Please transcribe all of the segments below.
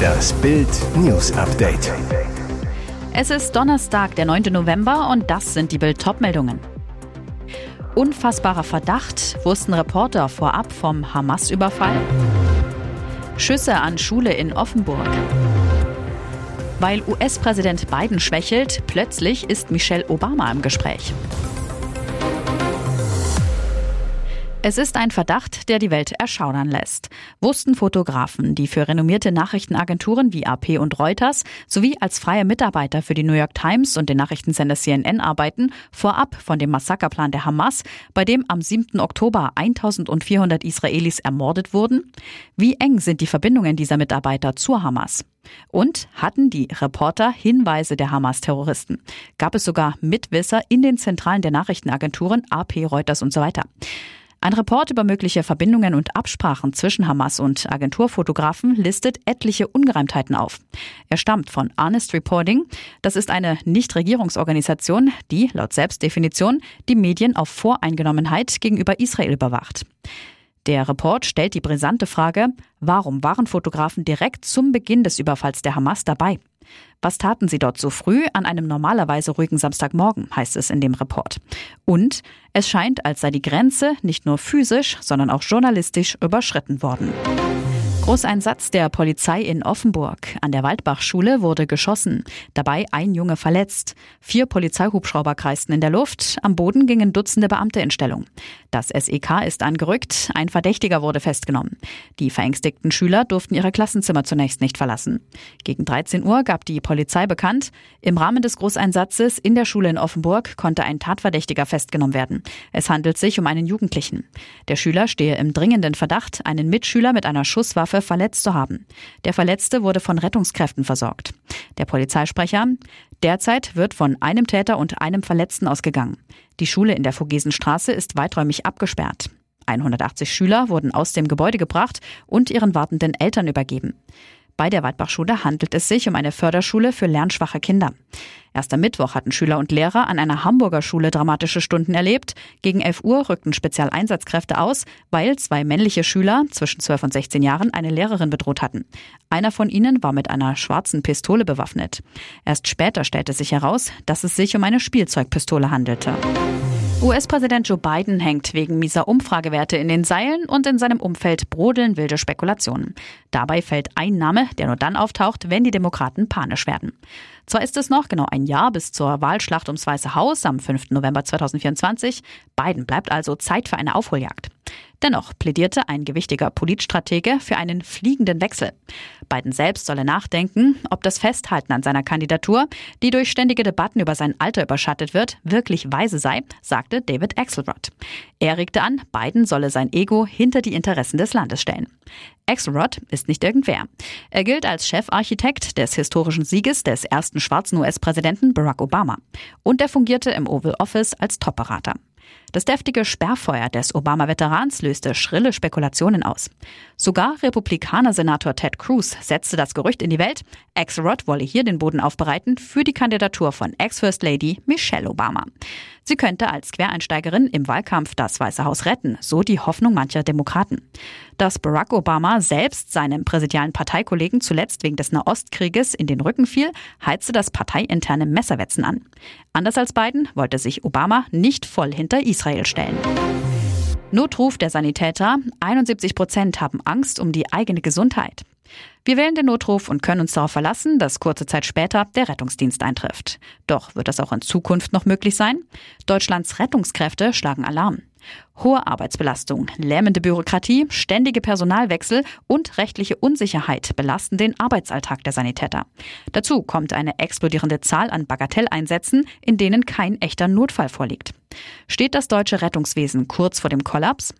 Das Bild News Update. Es ist Donnerstag, der 9. November und das sind die Bild meldungen Unfassbarer Verdacht, wussten Reporter vorab vom Hamas-Überfall? Schüsse an Schule in Offenburg. Weil US-Präsident Biden schwächelt, plötzlich ist Michelle Obama im Gespräch. Es ist ein Verdacht, der die Welt erschaudern lässt. Wussten Fotografen, die für renommierte Nachrichtenagenturen wie AP und Reuters sowie als freie Mitarbeiter für die New York Times und den Nachrichtensender CNN arbeiten, vorab von dem Massakerplan der Hamas, bei dem am 7. Oktober 1400 Israelis ermordet wurden? Wie eng sind die Verbindungen dieser Mitarbeiter zur Hamas? Und hatten die Reporter Hinweise der Hamas-Terroristen? Gab es sogar Mitwisser in den Zentralen der Nachrichtenagenturen AP, Reuters und so weiter? Ein Report über mögliche Verbindungen und Absprachen zwischen Hamas und Agenturfotografen listet etliche Ungereimtheiten auf. Er stammt von Honest Reporting. Das ist eine Nichtregierungsorganisation, die laut Selbstdefinition die Medien auf Voreingenommenheit gegenüber Israel überwacht. Der Report stellt die brisante Frage, warum waren Fotografen direkt zum Beginn des Überfalls der Hamas dabei? Was taten sie dort so früh an einem normalerweise ruhigen Samstagmorgen, heißt es in dem Report. Und es scheint, als sei die Grenze nicht nur physisch, sondern auch journalistisch überschritten worden. Großeinsatz der Polizei in Offenburg. An der Waldbachschule wurde geschossen. Dabei ein Junge verletzt. Vier Polizeihubschrauber kreisten in der Luft. Am Boden gingen Dutzende Beamte in Stellung. Das SEK ist angerückt. Ein Verdächtiger wurde festgenommen. Die verängstigten Schüler durften ihre Klassenzimmer zunächst nicht verlassen. Gegen 13 Uhr gab die Polizei bekannt, im Rahmen des Großeinsatzes in der Schule in Offenburg konnte ein Tatverdächtiger festgenommen werden. Es handelt sich um einen Jugendlichen. Der Schüler stehe im dringenden Verdacht, einen Mitschüler mit einer Schusswaffe verletzt zu haben. Der Verletzte wurde von Rettungskräften versorgt. Der Polizeisprecher, derzeit wird von einem Täter und einem Verletzten ausgegangen. Die Schule in der Vogesenstraße ist weiträumig abgesperrt. 180 Schüler wurden aus dem Gebäude gebracht und ihren wartenden Eltern übergeben. Bei der Weidbachschule handelt es sich um eine Förderschule für lernschwache Kinder. Erst am Mittwoch hatten Schüler und Lehrer an einer Hamburger Schule dramatische Stunden erlebt. Gegen 11 Uhr rückten Spezialeinsatzkräfte aus, weil zwei männliche Schüler zwischen 12 und 16 Jahren eine Lehrerin bedroht hatten. Einer von ihnen war mit einer schwarzen Pistole bewaffnet. Erst später stellte sich heraus, dass es sich um eine Spielzeugpistole handelte. US-Präsident Joe Biden hängt wegen mieser Umfragewerte in den Seilen und in seinem Umfeld brodeln wilde Spekulationen. Dabei fällt ein Name, der nur dann auftaucht, wenn die Demokraten panisch werden. Zwar ist es noch genau ein Jahr bis zur Wahlschlacht ums Weiße Haus am 5. November 2024. Biden bleibt also Zeit für eine Aufholjagd. Dennoch plädierte ein gewichtiger Politstratege für einen fliegenden Wechsel. Biden selbst solle nachdenken, ob das Festhalten an seiner Kandidatur, die durch ständige Debatten über sein Alter überschattet wird, wirklich weise sei, sagte David Axelrod. Er regte an, Biden solle sein Ego hinter die Interessen des Landes stellen. Axelrod ist nicht irgendwer. Er gilt als Chefarchitekt des historischen Sieges des ersten schwarzen US-Präsidenten Barack Obama. Und er fungierte im Oval Office als Top-Berater. Das deftige Sperrfeuer des Obama-Veterans löste schrille Spekulationen aus. Sogar Republikaner-Senator Ted Cruz setzte das Gerücht in die Welt, Axelrod wolle hier den Boden aufbereiten für die Kandidatur von Ex-First Lady Michelle Obama. Sie könnte als Quereinsteigerin im Wahlkampf das Weiße Haus retten, so die Hoffnung mancher Demokraten. Dass Barack Obama selbst seinem präsidialen Parteikollegen zuletzt wegen des Nahostkrieges in den Rücken fiel, heizte das parteiinterne Messerwetzen an. Anders als Biden wollte sich Obama nicht voll hinter Israel stellen. Notruf der Sanitäter. 71 Prozent haben Angst um die eigene Gesundheit. Wir wählen den Notruf und können uns darauf verlassen, dass kurze Zeit später der Rettungsdienst eintrifft. Doch wird das auch in Zukunft noch möglich sein? Deutschlands Rettungskräfte schlagen Alarm. Hohe Arbeitsbelastung, lähmende Bürokratie, ständige Personalwechsel und rechtliche Unsicherheit belasten den Arbeitsalltag der Sanitäter. Dazu kommt eine explodierende Zahl an Bagatelleinsätzen, in denen kein echter Notfall vorliegt. Steht das deutsche Rettungswesen kurz vor dem Kollaps?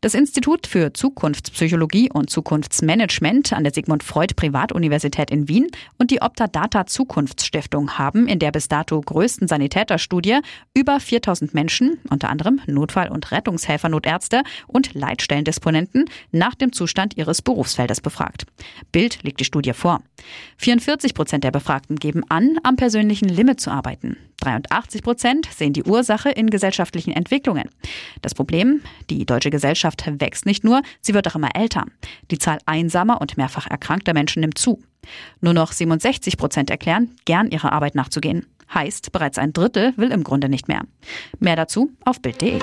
Das Institut für Zukunftspsychologie und Zukunftsmanagement an der Sigmund Freud Privatuniversität in Wien und die Opta Data Zukunftsstiftung haben in der bis dato größten Sanitäterstudie über 4000 Menschen, unter anderem Notfall- und Rettungshelfernotärzte und Leitstellendisponenten, nach dem Zustand ihres Berufsfeldes befragt. Bild legt die Studie vor. 44 Prozent der Befragten geben an, am persönlichen Limit zu arbeiten. 83 Prozent sehen die Ursache in gesellschaftlichen Entwicklungen. Das Problem, die deutsche Gesellschaft wächst nicht nur, sie wird auch immer älter. Die Zahl einsamer und mehrfach erkrankter Menschen nimmt zu. Nur noch 67 Prozent erklären, gern ihrer Arbeit nachzugehen. Heißt, bereits ein Drittel will im Grunde nicht mehr. Mehr dazu auf Bild.de.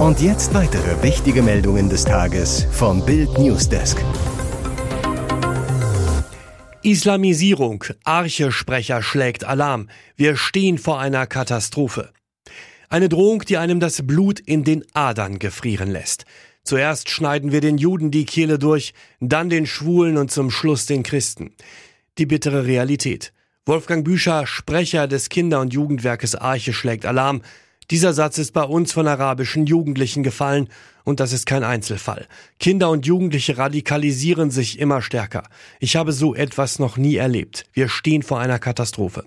Und jetzt weitere wichtige Meldungen des Tages vom Bild Newsdesk. Islamisierung. Arche-Sprecher schlägt Alarm. Wir stehen vor einer Katastrophe. Eine Drohung, die einem das Blut in den Adern gefrieren lässt. Zuerst schneiden wir den Juden die Kehle durch, dann den Schwulen und zum Schluss den Christen. Die bittere Realität. Wolfgang Büscher, Sprecher des Kinder- und Jugendwerkes Arche, schlägt Alarm. Dieser Satz ist bei uns von arabischen Jugendlichen gefallen und das ist kein Einzelfall. Kinder und Jugendliche radikalisieren sich immer stärker. Ich habe so etwas noch nie erlebt. Wir stehen vor einer Katastrophe.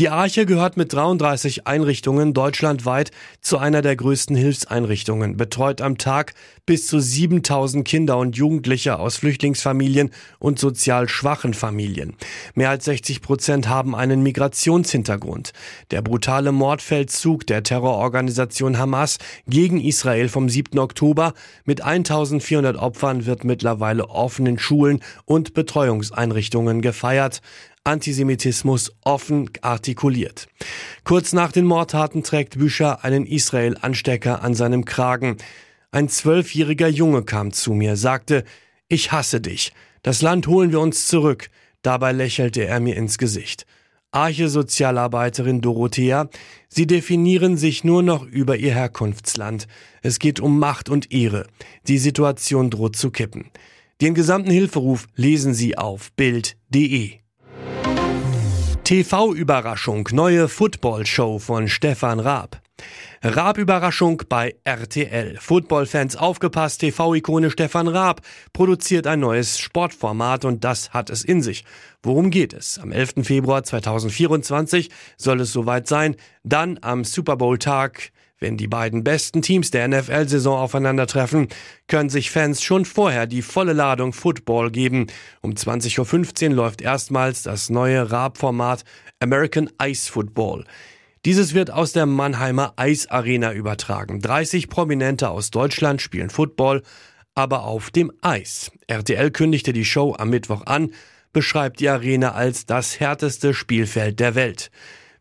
Die Arche gehört mit 33 Einrichtungen deutschlandweit zu einer der größten Hilfseinrichtungen, betreut am Tag bis zu 7000 Kinder und Jugendliche aus Flüchtlingsfamilien und sozial schwachen Familien. Mehr als 60 Prozent haben einen Migrationshintergrund. Der brutale Mordfeldzug der Terrororganisation Hamas gegen Israel vom 7. Oktober mit 1400 Opfern wird mittlerweile offen in Schulen und Betreuungseinrichtungen gefeiert. Antisemitismus offen artikuliert. Kurz nach den Mordtaten trägt Büscher einen Israel-Anstecker an seinem Kragen. Ein zwölfjähriger Junge kam zu mir, sagte, ich hasse dich. Das Land holen wir uns zurück. Dabei lächelte er mir ins Gesicht. Arche-Sozialarbeiterin Dorothea, Sie definieren sich nur noch über Ihr Herkunftsland. Es geht um Macht und Ehre. Die Situation droht zu kippen. Den gesamten Hilferuf lesen Sie auf Bild.de. TV-Überraschung, neue Football-Show von Stefan Raab. Raab-Überraschung bei RTL. Football-Fans aufgepasst, TV-Ikone Stefan Raab produziert ein neues Sportformat und das hat es in sich. Worum geht es? Am 11. Februar 2024 soll es soweit sein. Dann am Super Bowl-Tag wenn die beiden besten Teams der NFL-Saison aufeinandertreffen, können sich Fans schon vorher die volle Ladung Football geben. Um 20.15 Uhr läuft erstmals das neue Raab-Format American Ice Football. Dieses wird aus der Mannheimer Eisarena übertragen. 30 Prominente aus Deutschland spielen Football, aber auf dem Eis. RTL kündigte die Show am Mittwoch an, beschreibt die Arena als das härteste Spielfeld der Welt.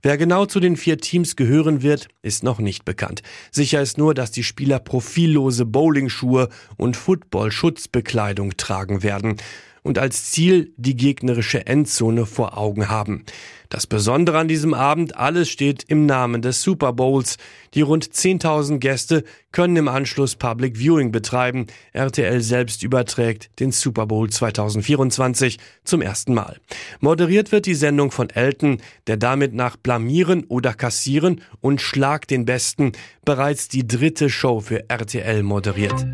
Wer genau zu den vier Teams gehören wird, ist noch nicht bekannt. Sicher ist nur, dass die Spieler profillose Bowlingschuhe und Football-Schutzbekleidung tragen werden und als Ziel die gegnerische Endzone vor Augen haben. Das Besondere an diesem Abend, alles steht im Namen des Super Bowls. Die rund 10.000 Gäste können im Anschluss Public Viewing betreiben. RTL selbst überträgt den Super Bowl 2024 zum ersten Mal. Moderiert wird die Sendung von Elton, der damit nach Blamieren oder Kassieren und Schlag den Besten bereits die dritte Show für RTL moderiert.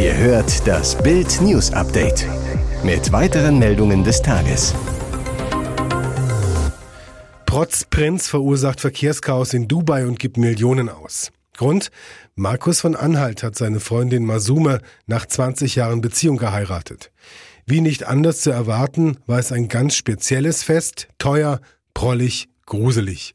Ihr hört das Bild News Update mit weiteren Meldungen des Tages. Protzprinz verursacht Verkehrschaos in Dubai und gibt Millionen aus. Grund? Markus von Anhalt hat seine Freundin Masume nach 20 Jahren Beziehung geheiratet. Wie nicht anders zu erwarten, war es ein ganz spezielles Fest, teuer, prollig, gruselig.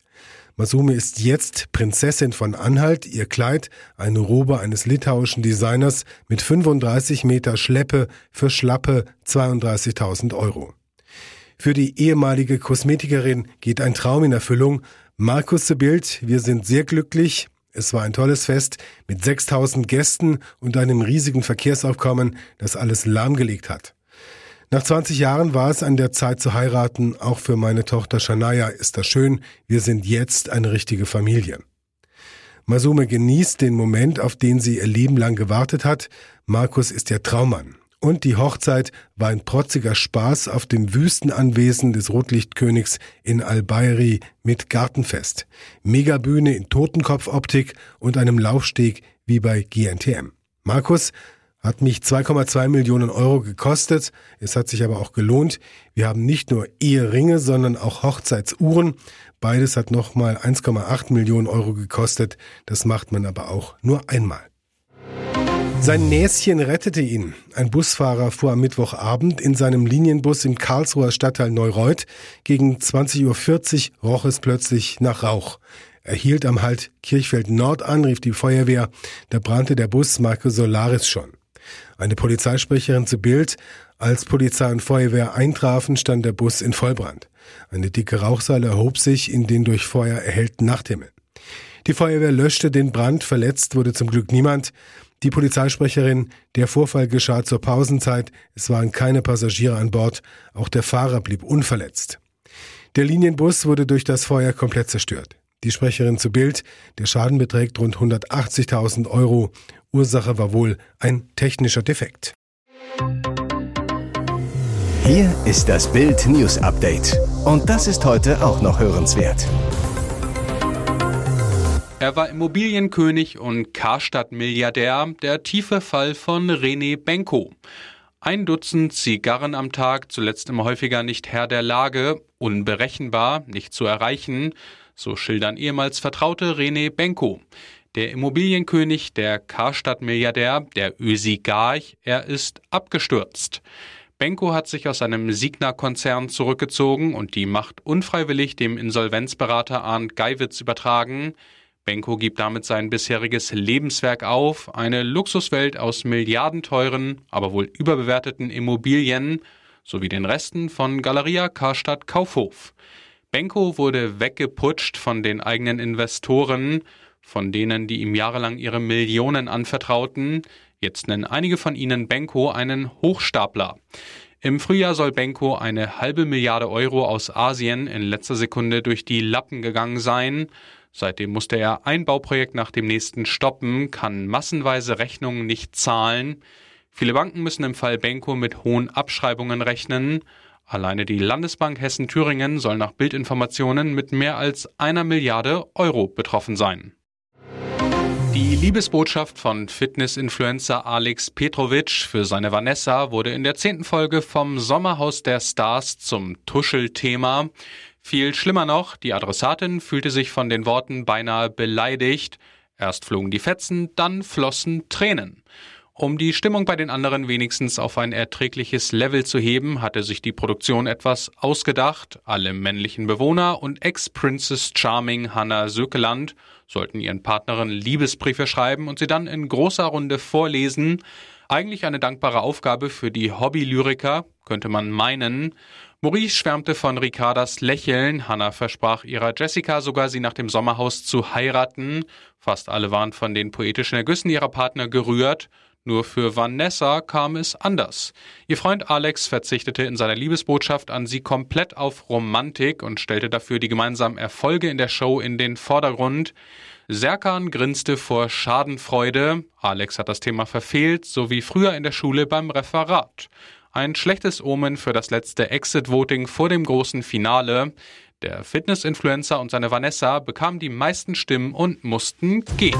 Masume ist jetzt Prinzessin von Anhalt. Ihr Kleid, eine Robe eines litauischen Designers mit 35 Meter Schleppe für schlappe 32.000 Euro. Für die ehemalige Kosmetikerin geht ein Traum in Erfüllung. Markus de Bild, wir sind sehr glücklich. Es war ein tolles Fest mit 6000 Gästen und einem riesigen Verkehrsaufkommen, das alles lahmgelegt hat. Nach 20 Jahren war es an der Zeit zu heiraten. Auch für meine Tochter Shania ist das schön. Wir sind jetzt eine richtige Familie. Masume genießt den Moment, auf den sie ihr Leben lang gewartet hat. Markus ist der Traummann. Und die Hochzeit war ein protziger Spaß auf dem Wüstenanwesen des Rotlichtkönigs in Al-Bayri mit Gartenfest, Megabühne in Totenkopfoptik und einem Laufsteg wie bei GNTM. Markus hat mich 2,2 Millionen Euro gekostet. Es hat sich aber auch gelohnt. Wir haben nicht nur Eheringe, sondern auch Hochzeitsuhren. Beides hat nochmal 1,8 Millionen Euro gekostet. Das macht man aber auch nur einmal. Sein Näschen rettete ihn. Ein Busfahrer fuhr am Mittwochabend in seinem Linienbus im Karlsruher Stadtteil Neureuth. Gegen 20.40 Uhr roch es plötzlich nach Rauch. Er hielt am Halt Kirchfeld Nord an, rief die Feuerwehr. Da brannte der Bus Marke Solaris schon. Eine Polizeisprecherin zu Bild. Als Polizei und Feuerwehr eintrafen, stand der Bus in Vollbrand. Eine dicke Rauchsäule erhob sich in den durch Feuer erhellten Nachthimmel. Die Feuerwehr löschte den Brand, verletzt wurde zum Glück niemand. Die Polizeisprecherin, der Vorfall geschah zur Pausenzeit, es waren keine Passagiere an Bord, auch der Fahrer blieb unverletzt. Der Linienbus wurde durch das Feuer komplett zerstört. Die Sprecherin zu Bild, der Schaden beträgt rund 180.000 Euro. Ursache war wohl ein technischer Defekt. Hier ist das Bild News Update. Und das ist heute auch noch hörenswert. Er war Immobilienkönig und Karstadt-Milliardär, der tiefe Fall von René Benko. Ein Dutzend Zigarren am Tag, zuletzt immer häufiger nicht Herr der Lage, unberechenbar, nicht zu erreichen, so schildern ehemals Vertraute René Benko. Der Immobilienkönig, der Karstadt-Milliardär, der Ösigarch, er ist abgestürzt. Benko hat sich aus seinem Signa-Konzern zurückgezogen und die Macht unfreiwillig dem Insolvenzberater Arndt Geiwitz übertragen. Benko gibt damit sein bisheriges Lebenswerk auf, eine Luxuswelt aus milliardenteuren, aber wohl überbewerteten Immobilien sowie den Resten von Galeria Karstadt Kaufhof. Benko wurde weggeputscht von den eigenen Investoren, von denen, die ihm jahrelang ihre Millionen anvertrauten. Jetzt nennen einige von ihnen Benko einen Hochstapler. Im Frühjahr soll Benko eine halbe Milliarde Euro aus Asien in letzter Sekunde durch die Lappen gegangen sein. Seitdem musste er ein Bauprojekt nach dem nächsten stoppen, kann massenweise Rechnungen nicht zahlen. Viele Banken müssen im Fall Benko mit hohen Abschreibungen rechnen. Alleine die Landesbank Hessen-Thüringen soll nach Bildinformationen mit mehr als einer Milliarde Euro betroffen sein. Die Liebesbotschaft von Fitness-Influencer Alex Petrovic für seine Vanessa wurde in der zehnten Folge vom Sommerhaus der Stars zum Tuschelthema. Viel schlimmer noch, die Adressatin fühlte sich von den Worten beinahe beleidigt. Erst flogen die Fetzen, dann flossen Tränen. Um die Stimmung bei den anderen wenigstens auf ein erträgliches Level zu heben, hatte sich die Produktion etwas ausgedacht. Alle männlichen Bewohner und Ex-Princess Charming Hannah Sökeland sollten ihren Partnerinnen Liebesbriefe schreiben und sie dann in großer Runde vorlesen. Eigentlich eine dankbare Aufgabe für die Hobby-Lyriker, könnte man meinen. Maurice schwärmte von Ricardas Lächeln. Hannah versprach ihrer Jessica sogar, sie nach dem Sommerhaus zu heiraten. Fast alle waren von den poetischen Ergüssen ihrer Partner gerührt. Nur für Vanessa kam es anders. Ihr Freund Alex verzichtete in seiner Liebesbotschaft an sie komplett auf Romantik und stellte dafür die gemeinsamen Erfolge in der Show in den Vordergrund. Serkan grinste vor Schadenfreude. Alex hat das Thema verfehlt, so wie früher in der Schule beim Referat. Ein schlechtes Omen für das letzte Exit-Voting vor dem großen Finale. Der Fitness-Influencer und seine Vanessa bekamen die meisten Stimmen und mussten gehen.